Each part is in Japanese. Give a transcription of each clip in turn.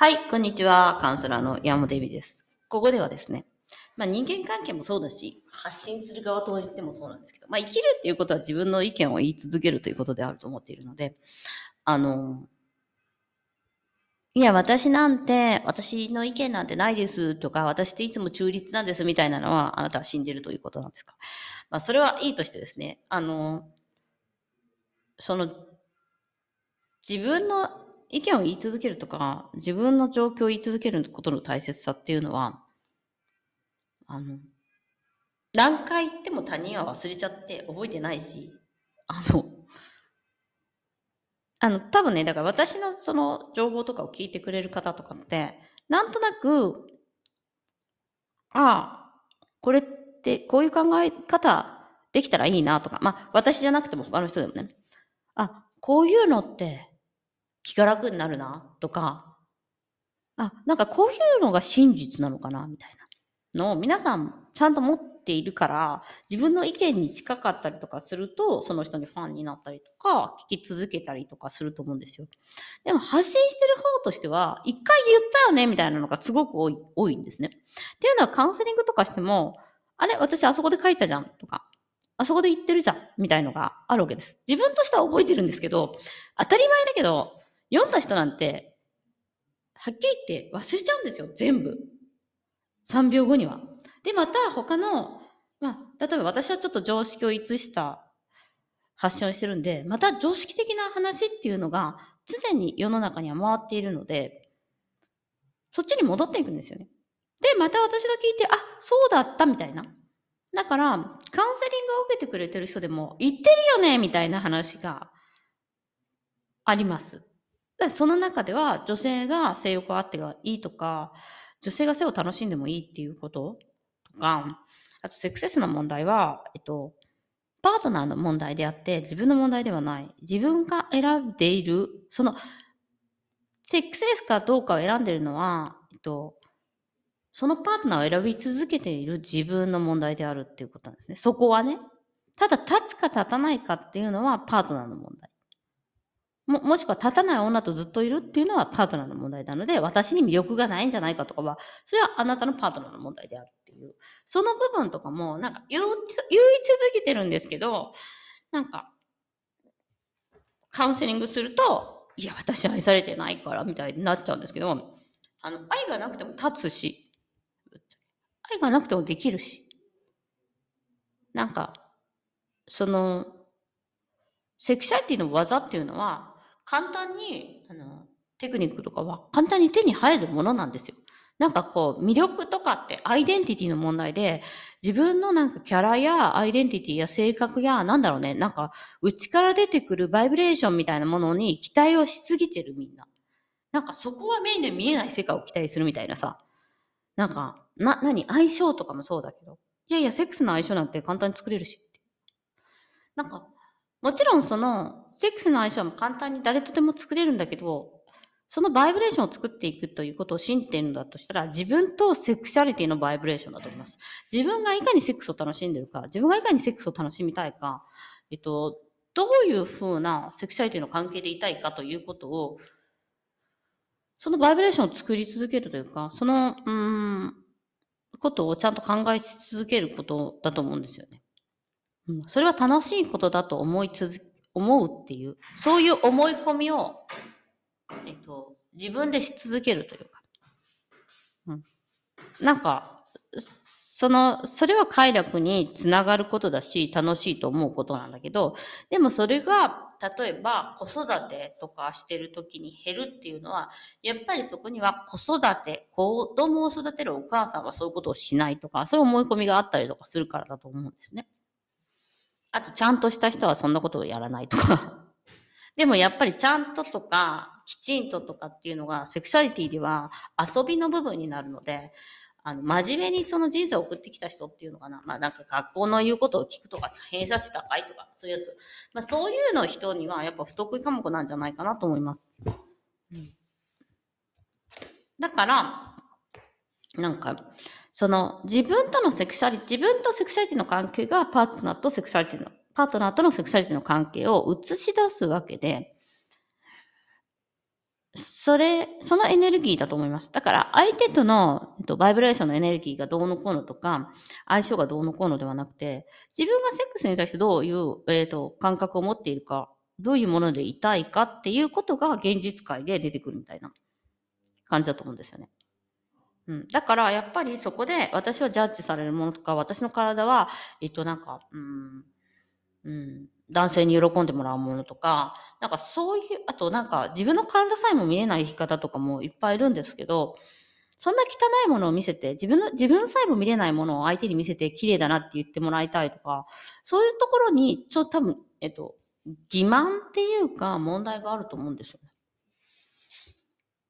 はい、こんにちは。カウンセラーの山本恵美です。ここではですね、まあ、人間関係もそうだし、発信する側と言ってもそうなんですけど、まあ、生きるっていうことは自分の意見を言い続けるということであると思っているので、あの、いや、私なんて、私の意見なんてないですとか、私っていつも中立なんですみたいなのは、あなたは死んでるということなんですか。まあ、それはいいとしてですね、あの、その、自分の意見を言い続けるとか、自分の状況を言い続けることの大切さっていうのは、あの、何回言っても他人は忘れちゃって覚えてないし、あの、あの、多分ね、だから私のその情報とかを聞いてくれる方とかって、なんとなく、ああ、これってこういう考え方できたらいいなとか、まあ私じゃなくても他の人でもね、あ、こういうのって気が楽になるなとか、あ、なんかこういうのが真実なのかなみたいなのを皆さんちゃんと持っているから、自分の意見に近かったりとかすると、その人にファンになったりとか、聞き続けたりとかすると思うんですよ。でも発信してる方としては、一回言ったよねみたいなのがすごく多い多いんですね。っていうのはカウンセリングとかしても、あれ私あそこで書いたじゃんとか、あそこで言ってるじゃんみたいのがあるわけです。自分としては覚えてるんですけど、当たり前だけど、読んだ人なんて、はっきり言って忘れちゃうんですよ、全部。3秒後には。で、また他の、まあ、例えば私はちょっと常識を逸した発信をしてるんで、また常識的な話っていうのが常に世の中には回っているので、そっちに戻っていくんですよね。で、また私が聞いて、あ、そうだったみたいな。だから、カウンセリングを受けてくれてる人でも、言ってるよねみたいな話があります。でその中では、女性が性欲あってがいいとか、女性が性を楽しんでもいいっていうこととか、あとセックセスの問題は、えっと、パートナーの問題であって、自分の問題ではない。自分が選んでいる、その、セックセスかどうかを選んでいるのは、えっと、そのパートナーを選び続けている自分の問題であるっていうことなんですね。そこはね。ただ、立つか立たないかっていうのはパートナーの問題。も、もしくは立たない女とずっといるっていうのはパートナーの問題なので、私に魅力がないんじゃないかとかは、それはあなたのパートナーの問題であるっていう。その部分とかも、なんか言う、言い続けてるんですけど、なんか、カウンセリングすると、いや、私愛されてないから、みたいになっちゃうんですけど、あの、愛がなくても立つし、愛がなくてもできるし、なんか、その、セクシャリティの技っていうのは、簡単に、あの、テクニックとかは簡単に手に入るものなんですよ。なんかこう、魅力とかってアイデンティティの問題で、自分のなんかキャラやアイデンティティや性格や、なんだろうね、なんか内から出てくるバイブレーションみたいなものに期待をしすぎてるみんな。なんかそこは目で見えない世界を期待するみたいなさ。なんか、な、何相性とかもそうだけど。いやいや、セックスの相性なんて簡単に作れるしって。なんか、もちろんその、セックスの相性も簡単に誰とでも作れるんだけど、そのバイブレーションを作っていくということを信じているんだとしたら、自分とセクシャリティのバイブレーションだと思います。自分がいかにセックスを楽しんでるか、自分がいかにセックスを楽しみたいか、えっと、どういうふうなセクシャリティの関係でいたいかということを、そのバイブレーションを作り続けるというか、その、うん、ことをちゃんと考え続けることだと思うんですよね。うん、それは楽しいことだと思い続け、思うっていう、そういう思い込みを、えっと、自分でし続けるというか。うん。なんか、その、それは快楽につながることだし、楽しいと思うことなんだけど、でもそれが、例えば子育てとかしてる時に減るっていうのは、やっぱりそこには子育て、子供を育てるお母さんはそういうことをしないとか、そういう思い込みがあったりとかするからだと思うんですね。あと、ちゃんとした人はそんなことをやらないとか。でもやっぱりちゃんととか、きちんととかっていうのが、セクシャリティでは遊びの部分になるので、あの、真面目にその人生を送ってきた人っていうのかな。まあなんか学校の言うことを聞くとかさ、偏差値高いとか、そういうやつ。まあそういうの人にはやっぱ不得意科目なんじゃないかなと思います。うん、だから、なんか、その自分とのセクシャリティ、自分とセクシャリティの関係がパートナーとセクシャリティの、パートナーとのセクシャリティの関係を映し出すわけで、それ、そのエネルギーだと思います。だから相手との、えっと、バイブレーションのエネルギーがどうのこうのとか、相性がどうのこうのではなくて、自分がセックスに対してどういう、えっと、感覚を持っているか、どういうものでいたいかっていうことが現実界で出てくるみたいな感じだと思うんですよね。うん。だから、やっぱりそこで私はジャッジされるものとか、私の体は、えっと、なんか、うん、うん、男性に喜んでもらうものとか、なんかそういう、あとなんか自分の体さえも見えない生き方とかもいっぱいいるんですけど、そんな汚いものを見せて、自分の、自分さえも見れないものを相手に見せて綺麗だなって言ってもらいたいとか、そういうところに、ちょっと多分、えっと、欺瞞っていうか問題があると思うんですよね。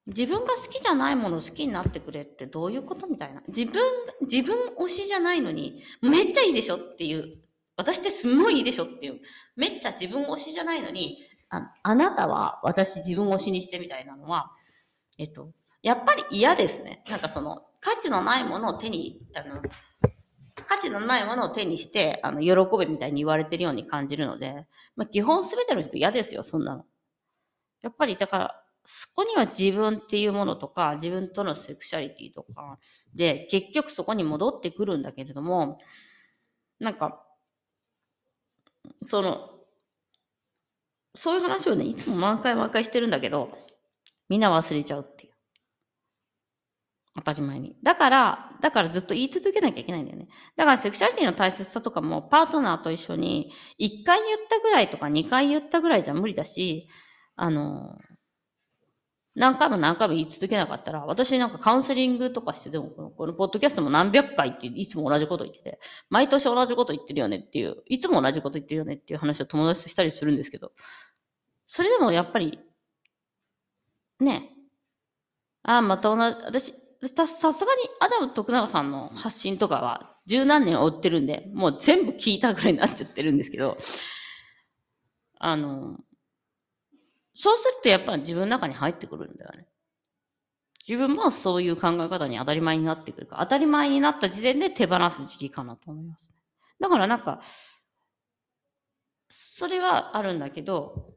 自分が好きじゃないものを好きになってくれってどういうことみたいな。自分、自分推しじゃないのに、めっちゃいいでしょっていう私ってすんごいいいでしょっていう。めっちゃ自分推しじゃないのに、ああなたは私自分推しにしてみたいなのは、えっと、やっぱり嫌ですね。なんかその、価値のないものを手に、あの、価値のないものを手にして、あの、喜べみたいに言われてるように感じるので、まあ、基本すべての人嫌ですよ、そんなの。やっぱり、だから、そこには自分っていうものとか、自分とのセクシャリティとか、で、結局そこに戻ってくるんだけれども、なんか、その、そういう話をね、いつも毎回毎回してるんだけど、みんな忘れちゃうっていう。当たり前に。だから、だからずっと言い続けなきゃいけないんだよね。だからセクシャリティの大切さとかもパートナーと一緒に1回言ったぐらいとか2回言ったぐらいじゃ無理だし、あの、何回も何回も言い続けなかったら、私なんかカウンセリングとかしてても、このこのポッドキャストも何百回っていつも同じこと言ってて、毎年同じこと言ってるよねっていう、いつも同じこと言ってるよねっていう話を友達としたりするんですけど、それでもやっぱり、ね、ああ、また同じ、私、さすがにアダム徳永さんの発信とかは十何年追ってるんで、もう全部聞いたぐらいになっちゃってるんですけど、あの、そうするとやっぱり自分の中に入ってくるんだよね。自分もそういう考え方に当たり前になってくるか当たり前になった時点で手放す時期かなと思います、だからなんか、それはあるんだけど、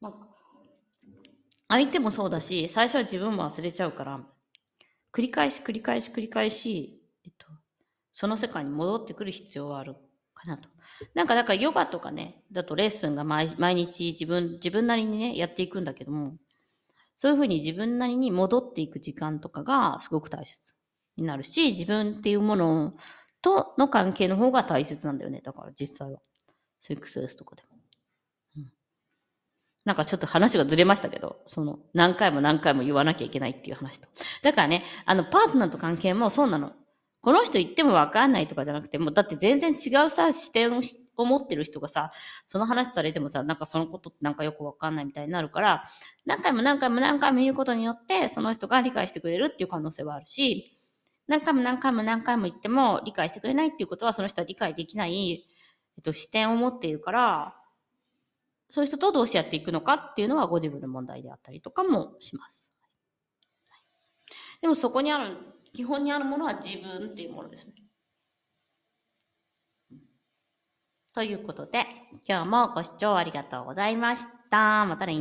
なんか、相手もそうだし、最初は自分も忘れちゃうから、繰り返し繰り返し繰り返し、えっと、その世界に戻ってくる必要はあるかなと。なんか、だからヨガとかね、だとレッスンが毎毎日自分、自分なりにね、やっていくんだけども、そういうふうに自分なりに戻っていく時間とかがすごく大切になるし、自分っていうものとの関係の方が大切なんだよね。だから実際は。セックスレスとかでも。なんかちょっと話がずれましたけど、その何回も何回も言わなきゃいけないっていう話と。だからね、あのパートナーと関係もそうなの。この人言ってもわかんないとかじゃなくて、もうだって全然違うさ、視点を持ってる人がさ、その話されてもさ、なんかそのことってなんかよくわかんないみたいになるから、何回も何回も何回も言うことによって、その人が理解してくれるっていう可能性はあるし、何回も何回も何回も言っても理解してくれないっていうことは、その人は理解できない、えっと、視点を持っているから、そういう人とどうしてやっていくのかっていうのはご自分の問題であったりとかもします。でもそこにある基本にあるものは自分っていうものですね。ということで、今日もご視聴ありがとうございました。またね